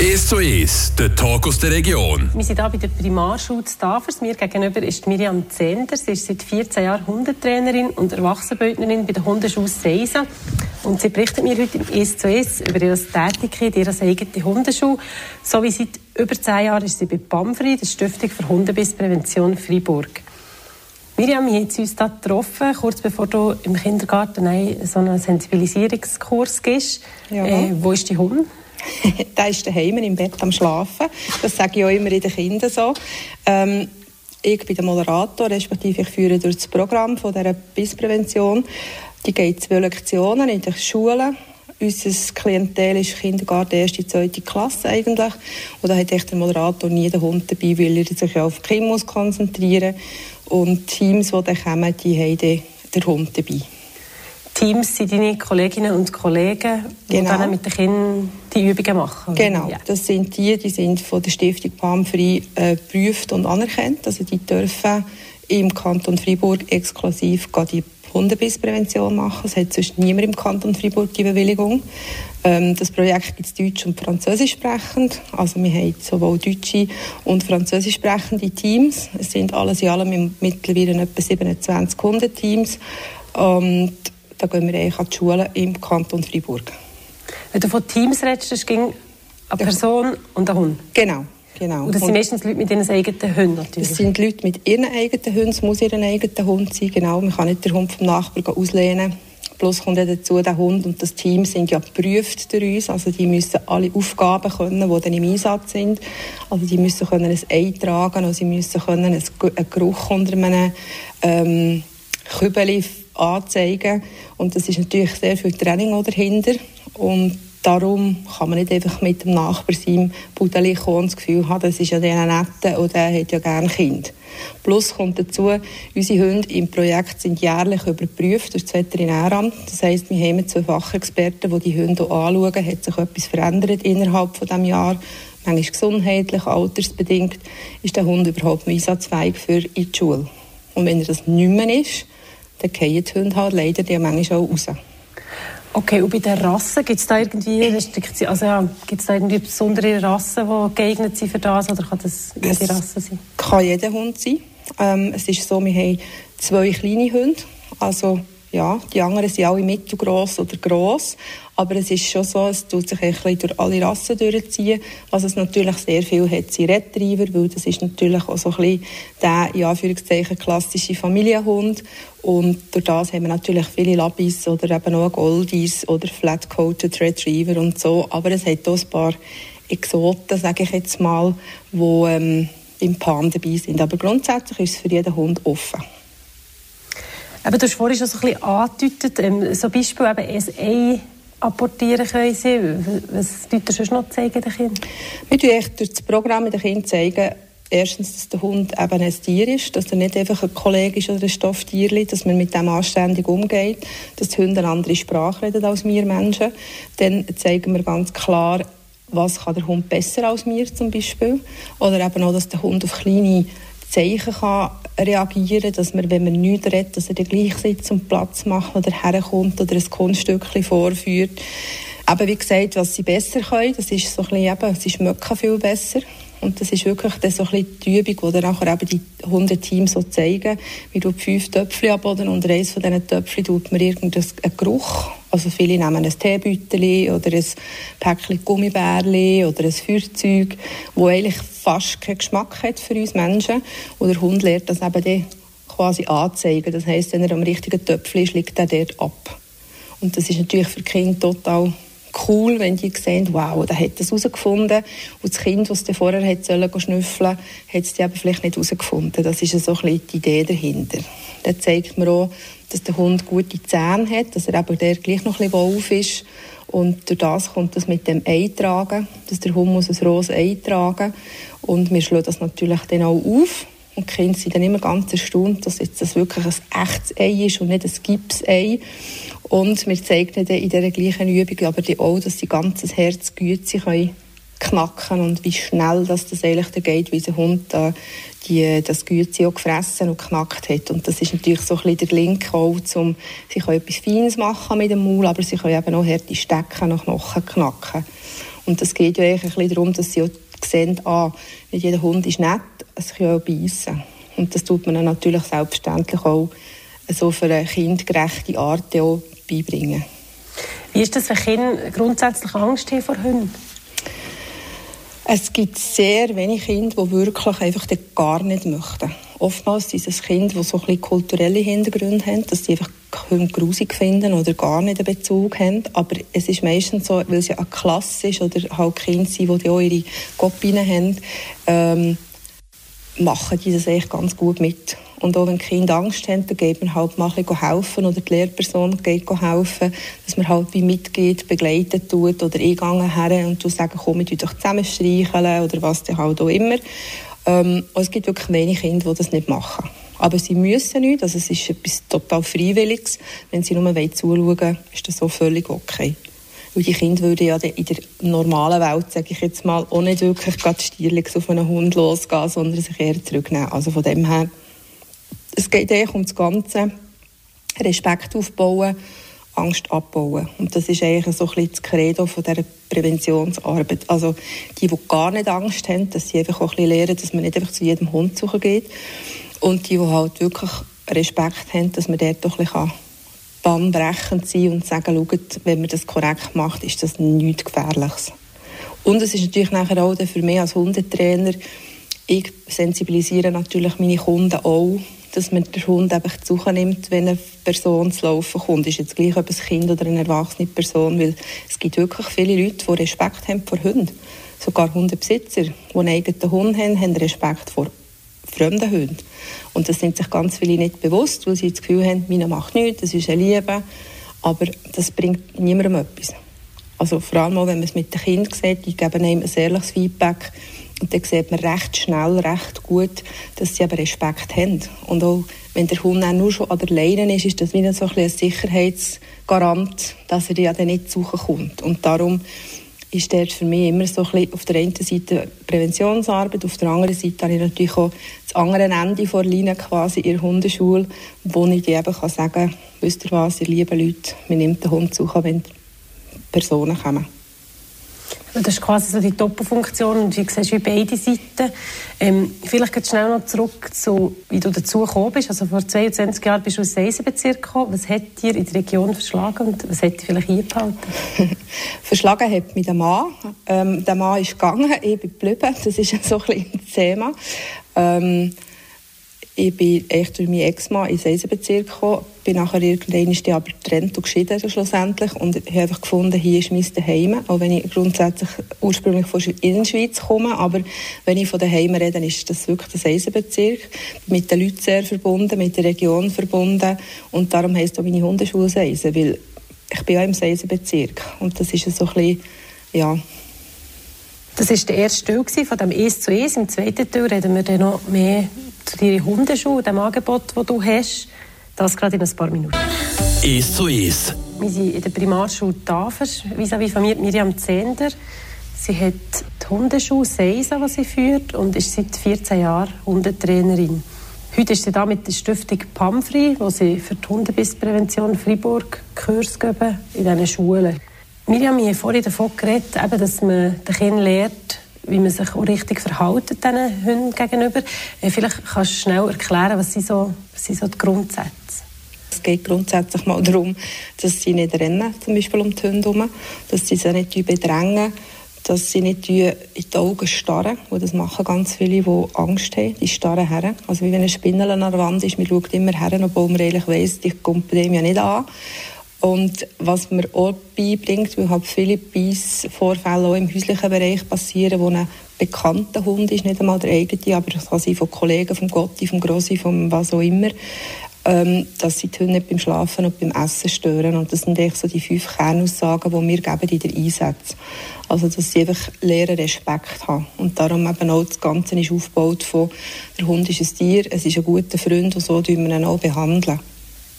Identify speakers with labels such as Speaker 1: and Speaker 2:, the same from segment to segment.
Speaker 1: 1 zu 1, der Talk aus der Region.
Speaker 2: Wir sind hier bei der Primarschule Tafers. Mir gegenüber ist Miriam Zender. Sie ist seit 14 Jahren Hundetrainerin und Erwachsenenbildnerin bei der Hundeschule Seisa. Und sie berichtet mir heute im 1 zu 1 über ihre Tätigkeit, ihre eigene Hundeschule. So wie seit über 10 Jahren ist sie bei PAMFRI, der Stiftung für Hundebissprävention Freiburg. Miriam, wir haben uns hier getroffen, kurz bevor du im Kindergarten so einen Sensibilisierungskurs gibst. Ja. Äh, wo ist die Hund?
Speaker 3: der ist daheim im Bett am Schlafen. Das sage ich auch immer in den Kindern so. Ähm, ich bin der Moderator, respektive ich führe durch das Programm von dieser Bissprävention. Die geht zwei Lektionen in den Schulen. Unser Klientel ist Kindergarten, erste, zweite Klasse eigentlich. Und da hat echt der Moderator nie den Hund dabei, weil er sich auf die Kinder konzentrieren muss. Und Teams, die dann kommen, die haben den Hund dabei.
Speaker 2: Teams sind deine Kolleginnen und Kollegen, die genau. dann mit den Kindern die Übungen machen?
Speaker 3: Genau, ja. das sind die, die sind von der Stiftung PAM-Frei äh, geprüft und anerkannt. Also die dürfen im Kanton Freiburg exklusiv die Hundebissprävention machen. Es hat sonst niemand im Kanton Freiburg die Bewilligung. Ähm, das Projekt gibt es deutsch und französisch sprechend. Also wir haben sowohl deutsche und französisch sprechende Teams. Es sind alles in allem mittlerweile etwa 27 Hundeteams. Und da gehen wir eigentlich an die Schulen im Kanton Freiburg.
Speaker 2: Wenn du von Teams redest, das ging eine Person und ein Hund?
Speaker 3: Genau. Genau.
Speaker 2: Und das sind meistens Leute mit ihren eigenen Hunden natürlich?
Speaker 3: Das sind Leute mit ihren eigenen Hunden, es muss ihren eigenen Hund sein, genau. Man kann nicht den Hund vom Nachbarn auslehnen. Plus kommt dazu, der Hund und das Team sind ja geprüft durch uns. Also die müssen alle Aufgaben können, die dann im Einsatz sind. Also die müssen können ein Ei tragen, also sie müssen können einen Geruch unter einem ähm, Kübel anzeigen. Und das ist natürlich sehr viel Training dahinter. Und darum kann man nicht einfach mit dem Nachbar seinem Pudeli kommen und das Gefühl haben, das ist ja der Nette und der hat ja gerne Kind. Plus kommt dazu, unsere Hunde im Projekt sind jährlich überprüft durch das Veterinäramt. Das heisst, wir haben zwei Fachexperten, die die Hunde anschauen, hat sich etwas verändert innerhalb von dem Jahr, manchmal gesundheitlich, altersbedingt, ist der Hund überhaupt einsatzfähig für in die Schule. Und wenn er das nicht mehr ist, dann fallen die Hunde halt leider die manchmal auch raus.
Speaker 2: Okay, und bei den Rassen gibt es da irgendwie Restriktionen? Also ja, gibt es da irgendwie besondere Rassen, die geeignet sind für das, oder kann das jede Rasse sein?
Speaker 3: Kann jeder Hund sein. Ähm, es ist so, wir haben zwei kleine Hunde, also ja, die anderen sind alle mittelgroß oder gross. Aber es ist schon so, es tut sich ein bisschen durch alle Rassen durchziehen. Was es natürlich sehr viel hat, sind Retriever, weil das ist natürlich auch so ein bisschen der, in Anführungszeichen, klassische Familienhund. Und durch das haben wir natürlich viele Labis oder eben auch Goldies oder Flat-Coated Retriever und so. Aber es hat auch ein paar Exoten, sage ich jetzt mal, die ähm, im Pan dabei sind. Aber grundsätzlich ist es für jeden Hund offen.
Speaker 2: Aber du hast vorhin schon so ein bisschen angedeutet, ähm, so Beispiel eben SE apportieren können sie. Was tut ihr noch zeigen den Kindern?
Speaker 3: Wir zeigen durch das Programm den Kindern zeigen, erstens, dass der Hund eben ein Tier ist, dass er nicht einfach ein Kollege ist oder ein Stofftierli, dass man mit dem anständig umgeht, dass die Hunde eine andere Sprache reden als wir Menschen. Dann zeigen wir ganz klar, was kann der Hund besser als wir zum Beispiel. Oder eben auch, dass der Hund auf kleine Zeichen kann reagieren, dass man, wenn man nichts redet, dass er dann gleich sitzt und Platz macht oder herkommt oder ein Kunststückchen vorführt. Aber wie gesagt, was sie besser können, das ist so ein bisschen eben, sie schmecken viel besser. Und das ist wirklich dann so ein bisschen die Übung, die dann nachher eben die Hundeteams so zeigen. Wir tun fünf Töpfchen abboden und eines von diesen Töpfchen tut man irgendeinen Geruch. Also viele nehmen ein Teebüttel oder ein Päckchen Gummibärli oder ein Feuerzeug, wo eigentlich fast keinen Geschmack hat für uns Menschen. Und der Hund lernt das eben dann quasi anzeigen. Das heisst, wenn er am richtigen Töpfchen ist, liegt er dort ab. Und das ist natürlich für Kinder total cool, wenn die sehen, wow, der hat das herausgefunden. Und das Kind, das vorher hätte sollen schnüffeln, hat es aber vielleicht nicht herausgefunden. Das ist so ein die Idee dahinter. Dann zeigt man auch, dass der Hund gute Zähne hat, dass er aber der gleich noch ein bisschen wolf ist. Und durch das kommt das mit dem Eintragen, dass der Hund muss ein rohes Ei tragen Und wir schlagen das natürlich dann auch auf. Und die Kinder sind dann immer ganz erstaunt, dass jetzt das wirklich ein echtes Ei ist und nicht ein Gipsei. Und wir zeigen in dieser gleichen Übung aber auch, dass sie ganzes Herz Güte können knacken und wie schnell das, das eigentlich geht, wie der Hund äh, die, das Güte auch gefressen und geknackt hat. Und das ist natürlich so ein bisschen der Link auch, um, sie können etwas Feines machen mit dem Maul, aber sie können eben auch harte Stecken nach Knochen knacken. Und es geht ja eigentlich ein darum, dass sie auch sehen, ah, nicht jeder Hund ist nett, es kann auch beißen. Und das tut man dann natürlich selbstverständlich auch so auf eine kindgerechte Art auch beibringen.
Speaker 2: Wie ist das, wenn Kinder grundsätzlich Angst haben vor Hunden?
Speaker 3: Es gibt sehr wenige Kinder, die wirklich einfach gar nicht möchten. Oftmals ist es Kinder, die so ein bisschen kulturelle Hintergründe haben, dass sie einfach Hunde grusig finden oder gar nicht einen Bezug haben. Aber es ist meistens so, weil sie eine Klasse ist oder halt Kinder sind, die auch ihre Kopien haben, ähm, machen die das eigentlich ganz gut mit. Und auch wenn Kinder Angst haben, dann geht man halt mal helfen oder die Lehrperson geht helfen, dass man halt wie mitgeht, begleitet tut oder eingegangen her und du sagen, komm, wir doch zusammen streicheln oder was dann halt auch immer. Ähm, es gibt wirklich wenige Kinder, die das nicht machen. Aber sie müssen nicht, also es ist etwas total Freiwilliges. Wenn sie nur zuschauen wollen, ist das so völlig okay. Weil die Kinder würden ja in der normalen Welt, sage ich jetzt mal, auch nicht wirklich gerade stierlich auf einen Hund losgehen, sondern sich eher zurücknehmen. Also von dem her es geht eigentlich um das Ganze. Respekt aufbauen, Angst abbauen. Und das ist eigentlich so ein bisschen das Credo von dieser Präventionsarbeit. Also die, die gar nicht Angst haben, dass sie einfach auch ein bisschen lernen, dass man nicht einfach zu jedem Hund suchen geht. Und die, die halt wirklich Respekt haben, dass man dort doch ein bisschen bahnbrechend sein und sagen, schaut, wenn man das korrekt macht, ist das nichts Gefährliches. Und es ist natürlich nachher auch für mich als Hundetrainer, ich sensibilisiere natürlich meine Kunden auch dass man den Hund einfach nimmt, wenn eine Person zu laufen kommt. Ist jetzt gleich, ob ein Kind oder eine erwachsene Person, weil es gibt wirklich viele Leute, die Respekt haben vor Hunden. Sogar Hundebesitzer, die einen eigenen Hund haben, haben Respekt vor fremden Hunden. Und das sind sich ganz viele nicht bewusst, weil sie das Gefühl haben, meiner macht nichts, das ist eine Liebe, aber das bringt niemandem etwas. Also vor allem auch, wenn man es mit den Kindern sieht, die geben einem ein ehrliches Feedback, und dann sieht man recht schnell, recht gut, dass sie aber Respekt haben. Und auch wenn der Hund auch nur schon an der Leine ist, ist das wieder so ein, ein Sicherheitsgarant, dass er ja dann nicht suchen kommt. Und darum ist der für mich immer so ein bisschen auf der einen Seite Präventionsarbeit, auf der anderen Seite habe ich natürlich auch das andere Ende vor Leine quasi in der Hundeschule, wo ich eben kann sagen kann, wisst ihr was, ihr lieben Leute, wir nehmen den Hund suchen, wenn Personen kommen.
Speaker 2: Das ist quasi so die Doppelfunktion und wie siehst wie beide Seiten. Ähm, vielleicht geht schnell noch zurück zu, wie du dazu gekommen bist. Also vor 22 Jahren bist du aus Eisenbezirk gekommen. Was hat dir in der Region verschlagen und was hat dich vielleicht eingehalten?
Speaker 3: verschlagen hat mich der Mann. Ähm, der Mann ist gegangen, ich bin geblieben. Das ist so ein bisschen das Thema. Ähm, ich bin echt durch meinen Ex-Mann ins Eisenbezirk gekommen, bin nachher irgendwann aber getrennt und geschieden schlussendlich und habe einfach gefunden, hier ist mein Daheim, auch wenn ich grundsätzlich ursprünglich von der Schweiz komme, aber wenn ich von daheim rede, ist das wirklich das Eisenbezirk, mit den Leuten sehr verbunden, mit der Region verbunden und darum heisst auch meine Hundeschule Seisen, weil ich bin ja im Eisenbezirk und das ist so ein bisschen, ja,
Speaker 2: das war der erste Teil von dem «Es zu Es». Im zweiten Teil reden wir dann noch mehr zu deinen Hundeschuhen, dem Angebot, das du hast. Das gerade in ein paar Minuten.
Speaker 1: «Es zu Es».
Speaker 2: Wir sind in der Primarschule Tafers, vis-à-vis von mir, Miriam Zehnder. Sie hat die Hundeschule Seisa, die sie führt, und ist seit 14 Jahren Hundetrainerin. Heute ist sie da mit der Stiftung Pamfri, wo sie für die Hundebissprävention Fribourg Kurs geben in diesen Schulen. Miriam, wir haben vorhin davon geredet, eben, dass man den Kindern lernt, wie man sich auch richtig verhält diesen Hunden gegenüber. Äh, vielleicht kannst du schnell erklären, was sind so, was sind so die Grundsätze?
Speaker 3: Es geht grundsätzlich mal darum, dass sie nicht rennen, zum Beispiel um die Hunde herum, dass sie sie nicht bedrängen, dass sie nicht in die Augen starren, wo das machen ganz viele, die Angst haben, die starren her. Also wie wenn ein Spindel an der Wand ist, man schaut immer her, obwohl man eigentlich weiss, die kommt dem ja nicht an. Und was mir auch beibringt, weil halt viele Beißvorfälle auch im häuslichen Bereich passieren, wo ein bekannter Hund ist, nicht einmal der eigene, aber das von Kollegen, vom Gotti, vom Grossi, vom was auch immer, ähm, dass sie die Hunde nicht beim Schlafen und beim Essen stören. Und das sind eigentlich so die fünf Kernaussagen, die wir geben in der Einsätze. Also, dass sie einfach lernen, Respekt haben. Und darum eben auch das Ganze ist aufgebaut von, der Hund ist ein Tier, es ist ein guter Freund und so tun wir ihn auch behandeln.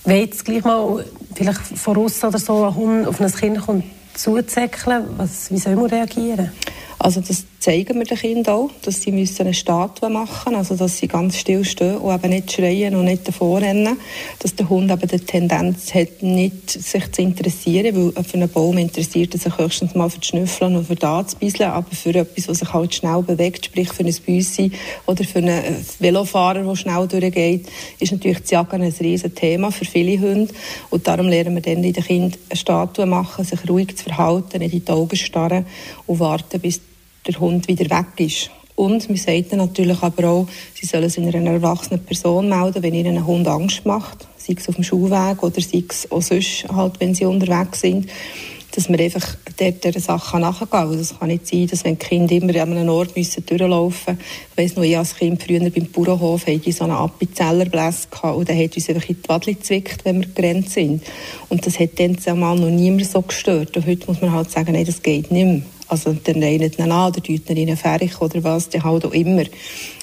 Speaker 2: Wenn jetzt gleich mal vielleicht voraus oder so ein Hund auf ein Kind kommt zuzäckeln, was, wie soll man reagieren?
Speaker 3: Also das zeigen wir den Kindern auch, dass sie eine Statue machen müssen, also dass sie ganz still stehen und eben nicht schreien und nicht davor rennen, dass der Hund aber die Tendenz hat, nicht sich zu interessieren, weil für einen Baum interessiert er sich höchstens mal für das Schnüffeln und für das anzubeiseln, aber für etwas, was sich halt schnell bewegt, sprich für ein Büssi oder für einen Velofahrer, der schnell durchgeht, ist natürlich das Jagen ein riesen Thema für viele Hunde und darum lernen wir dann den Kindern eine Statue machen, sich ruhig zu verhalten, nicht in die Augen starren und warten, bis der Hund wieder weg ist. Und wir sagen natürlich aber auch, sie sollen es in einer erwachsenen Person melden, wenn ihnen ein Hund Angst macht, sei es auf dem Schulweg oder sei es auch sonst, halt, wenn sie unterwegs sind, dass wir einfach dort dieser Sache nachgehen. Also es kann nicht sein, dass wenn Kinder immer an einem Ort müssen durchlaufen müssen. Ich weiss noch, ich als Kind früher beim Bauernhof hatte so einen Appenzellerbläs und der hat uns einfach in die Wadli gezwickt, wenn wir gerannt sind. Und das hat dann zumal noch niemand so gestört. Und heute muss man halt sagen, nein, das geht nicht mehr. Also dann reinen ihn an oder tun ihn fertig oder was, die halt auch immer.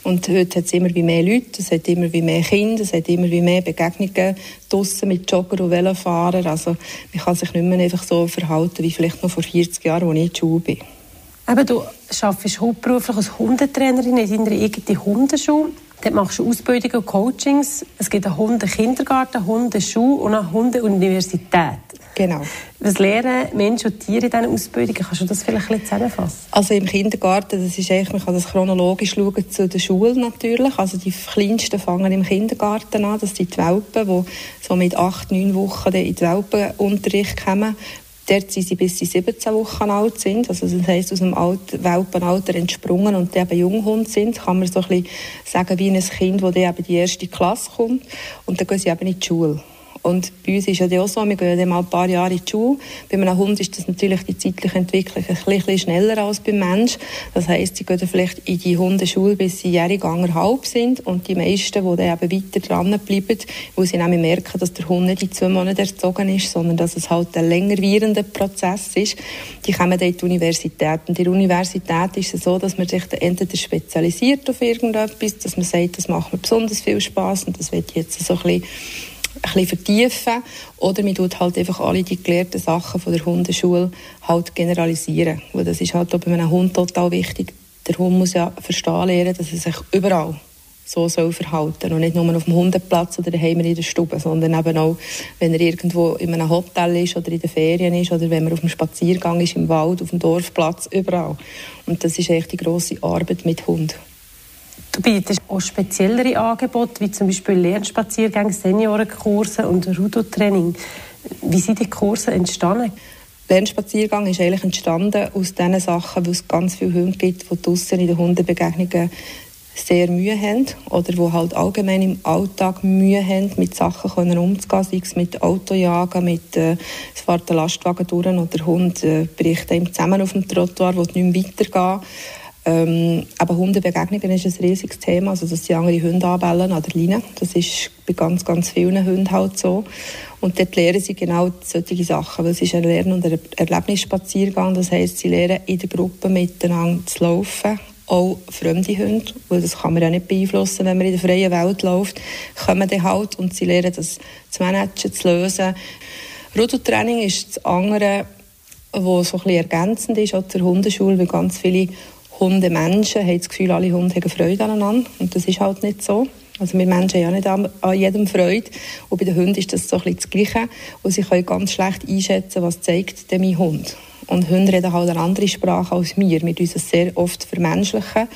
Speaker 3: Und heute hat es immer wie mehr Leute, es hat immer wie mehr Kinder, es hat immer wie mehr Begegnungen draussen mit Jogger und Velofahrern. Also man kann sich nicht mehr einfach so verhalten wie vielleicht noch vor 40 Jahren, als ich in der Schule bin.
Speaker 2: Eben, du arbeitest hauptberuflich als Hundetrainerin in deiner eigenen Hundeschule. Dort machst du Ausbildungen und Coachings. Es gibt einen Hundekindergarten, Hundeschule und eine Hundeuniversität.
Speaker 3: Genau.
Speaker 2: Was lernen Menschen und Tiere in diesen Ausbildungen? Kannst du das vielleicht ein bisschen zusammenfassen?
Speaker 3: Also im Kindergarten, das ist eigentlich, man kann das chronologisch schauen zu der Schule natürlich. Also die Kleinsten fangen im Kindergarten an, das sind die Welpen, die so mit acht, neun Wochen in den Welpenunterricht kommen. Dort sind sie bis sie 17 Wochen alt sind. Also das heisst, aus dem Alt Welpenalter entsprungen und die eben Junghund sind, kann man so ein bisschen sagen, wie ein Kind, das in die erste Klasse kommt. Und dann gehen sie eben in die Schule. Und bei uns ist ja auch so, wir gehen dann mal ein paar Jahre in die Schule. Bei einem Hund ist das natürlich die zeitliche Entwicklung ein bisschen schneller als beim Mensch. Das heisst, sie gehen vielleicht in die Hundeschule, bis sie jährig anderthalb sind. Und die meisten, die dann eben weiter dranbleiben, weil sie nämlich merken, dass der Hund nicht in zwei Monaten erzogen ist, sondern dass es halt ein länger währender Prozess ist, die kommen dann in die Universität. Und in der Universität ist es so, dass man sich dann entweder spezialisiert auf irgendetwas, dass man sagt, das macht mir besonders viel Spaß und das wird jetzt so ein bisschen bisschen vertiefen oder man tut halt einfach alle die gelehrten Sachen von der Hundeschule halt generalisieren. Weil das ist halt bei einem Hund total wichtig. Der Hund muss ja verstehen lernen, dass er sich überall so soll verhalten und nicht nur auf dem Hundeplatz oder daheim in der Stube, sondern eben auch, wenn er irgendwo in einem Hotel ist oder in den Ferien ist oder wenn man auf dem Spaziergang ist im Wald, auf dem Dorfplatz, überall. Und das ist echt die grosse Arbeit mit Hund.
Speaker 2: Du bietest auch speziellere Angebote, wie zum Beispiel Lernspaziergänge, Seniorenkurse und Rudo-Training. Wie sind die Kurse entstanden?
Speaker 3: Lernspaziergang ist eigentlich entstanden aus diesen Sachen, weil es ganz viele Hunde gibt, die draussen in den Hundebegegnungen sehr Mühe haben oder die halt allgemein im Alltag Mühe haben, mit Sachen können umzugehen, sei es mit Autojagen, mit äh, es der Lastwagen durch oder der Hund äh, bricht ihm zusammen auf dem Trottoir, will nicht mehr weitergehen. Ähm, aber Hundebegegnungen ist ein riesiges Thema, also dass die andere Hunde anbellen an der Leine. Das ist bei ganz, ganz vielen Hunden halt so. Und dort lernen sie genau solche Sachen, weil es ist ein Lern- und Erlebnisspaziergang. Das heisst, sie lernen in der Gruppe miteinander zu laufen, auch fremde Hunde, weil das kann man ja nicht beeinflussen, wenn man in der freien Welt läuft, kommen dann halt und sie lernen das zu managen, zu lösen. Rudeltraining ist das andere, was so ein bisschen ergänzend ist, auch zur Hundeschule, weil ganz viele Hundemenschen haben das Gefühl, alle Hunde haben Freude aneinander. Und das ist halt nicht so. Also wir Menschen haben ja nicht an, jedem Freude. Und bei den Hunden ist das so ein bisschen das Gleiche. Und sie können ganz schlecht einschätzen, was zeigt denn mein Hund. Und Hunde reden halt eine andere Sprache als wir. Wir uns es sehr oft vermenschlichen.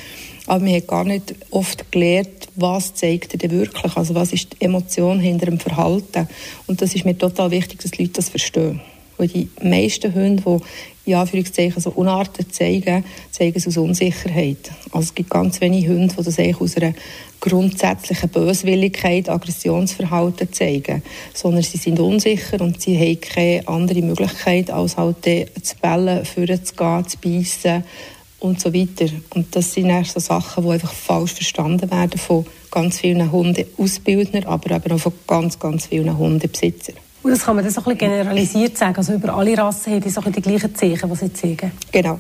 Speaker 3: Aber wir haben gar nicht oft gelernt, was zeigt er denn wirklich. Also was ist die Emotion hinter dem Verhalten. Und das ist mir total wichtig, dass die Leute das verstehen. Weil die meisten Hunde, die in Anführungszeichen so Unarten zeigen, zeigen es aus Unsicherheit. Also es gibt ganz wenige Hunde, die das eigentlich aus einer grundsätzlichen Böswilligkeit, Aggressionsverhalten zeigen, sondern sie sind unsicher und sie haben keine andere Möglichkeit, als halt zu bellen, vorzugehen, zu beißen und so weiter. Und das sind erst so Sachen, die einfach falsch verstanden werden von ganz vielen Hundeausbildnern, aber eben auch von ganz, ganz vielen Hundebesitzern.
Speaker 2: Und das kann man dann so ein bisschen generalisiert sagen. Also über alle Rassen haben die so die gleichen Zeichen, die sie zeigen.
Speaker 3: Genau.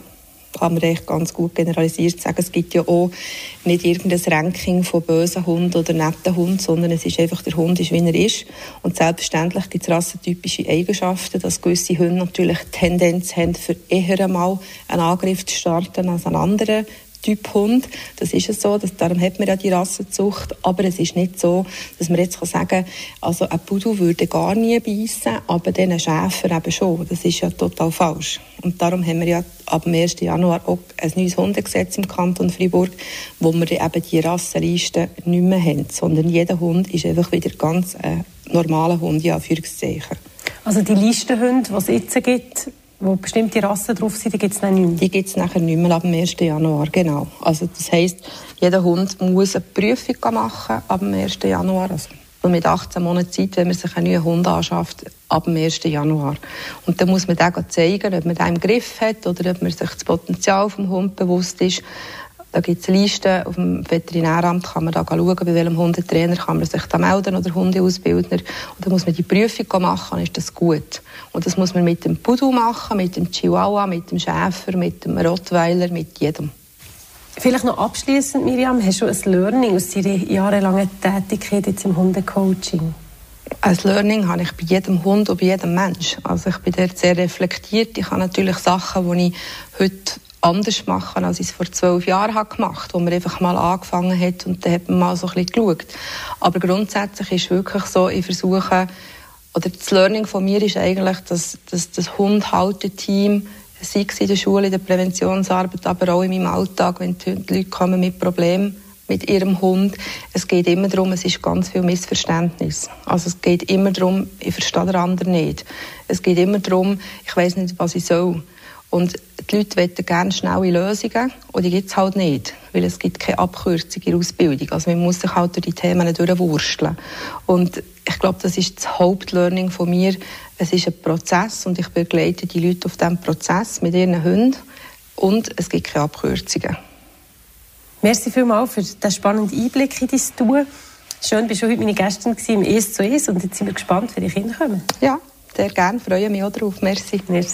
Speaker 3: kann man echt ganz gut generalisiert sagen. Es gibt ja auch nicht irgendein Ranking von bösen Hunden oder netten Hunden, sondern es ist einfach, der Hund ist, wie er ist. Und selbstverständlich gibt es rassentypische Eigenschaften, dass gewisse Hunde natürlich Tendenz haben, für eher einmal einen Angriff zu starten als ein anderer Typ Hund. Das ist es so, das, darum hat man ja die Rassenzucht. Aber es ist nicht so, dass man jetzt sagen kann, also ein Pudel würde gar nie beißen, aber dann ein Schäfer eben schon. Das ist ja total falsch. Und darum haben wir ja ab dem 1. Januar auch ein neues Hundegesetz im Kanton Freiburg, wo wir eben die Rassenliste nicht mehr haben, sondern jeder Hund ist einfach wieder ganz ein normaler Hund, ja, Anführungszeichen.
Speaker 2: Also die Listenhunde, die es jetzt gibt, wo bestimmte Rassen drauf sind, die gibt es dann nicht mehr?
Speaker 3: Die gibt es nachher nicht mehr ab dem 1. Januar, genau. Also das heisst, jeder Hund muss eine Prüfung machen ab dem 1. Januar. Also mit 18 Monaten Zeit, wenn man sich einen neuen Hund anschafft, ab dem 1. Januar. Und dann muss man dann zeigen, ob man den im Griff hat oder ob man sich das Potenzial vom Hund bewusst ist. Da gibt es Listen, auf dem Veterinäramt kann man da schauen, bei welchem Hundetrainer kann man sich da melden oder Hundeausbildner. Und dann muss man die Prüfung machen, dann ist das gut. Und das muss man mit dem Pudel machen, mit dem Chihuahua, mit dem Schäfer, mit dem Rottweiler, mit jedem.
Speaker 2: Vielleicht noch abschließend, Miriam, hast du ein Learning aus deiner jahrelangen Tätigkeit jetzt im Hundecoaching?
Speaker 3: Ein Learning habe ich bei jedem Hund und bei jedem Mensch. Also ich bin dort sehr reflektiert. Ich habe natürlich Sachen, die ich heute anders machen, als ich es vor zwölf Jahren habe gemacht habe, wo man einfach mal angefangen hat und dann hat man mal so ein bisschen geschaut. Aber grundsätzlich ist wirklich so, ich versuche, oder das Learning von mir ist eigentlich, dass, dass das Hundhalter-Team, sei es in der Schule, in der Präventionsarbeit, aber auch in meinem Alltag, wenn die Leute kommen mit Problemen mit ihrem Hund, es geht immer darum, es ist ganz viel Missverständnis. Also es geht immer darum, ich verstehe den anderen nicht. Es geht immer darum, ich weiß nicht, was ich soll. Und die Leute wollen gerne schnelle Lösungen und die gibt es halt nicht, weil es gibt keine Abkürzung in der Ausbildung. Also man muss sich halt durch die Themen durchwursteln. Und ich glaube, das ist das Hauptlearning von mir. Es ist ein Prozess und ich begleite die Leute auf diesem Prozess mit ihren Hunden und es gibt keine Abkürzungen.
Speaker 2: Merci vielmals für den spannenden Einblick in dein Tun. Schön, bist du heute meine Gästin im «Es zu Es» und jetzt sind wir gespannt, wie die Kinder kommen.
Speaker 3: Ja, sehr gerne, freue mich auch darauf. Merci.
Speaker 2: Merci.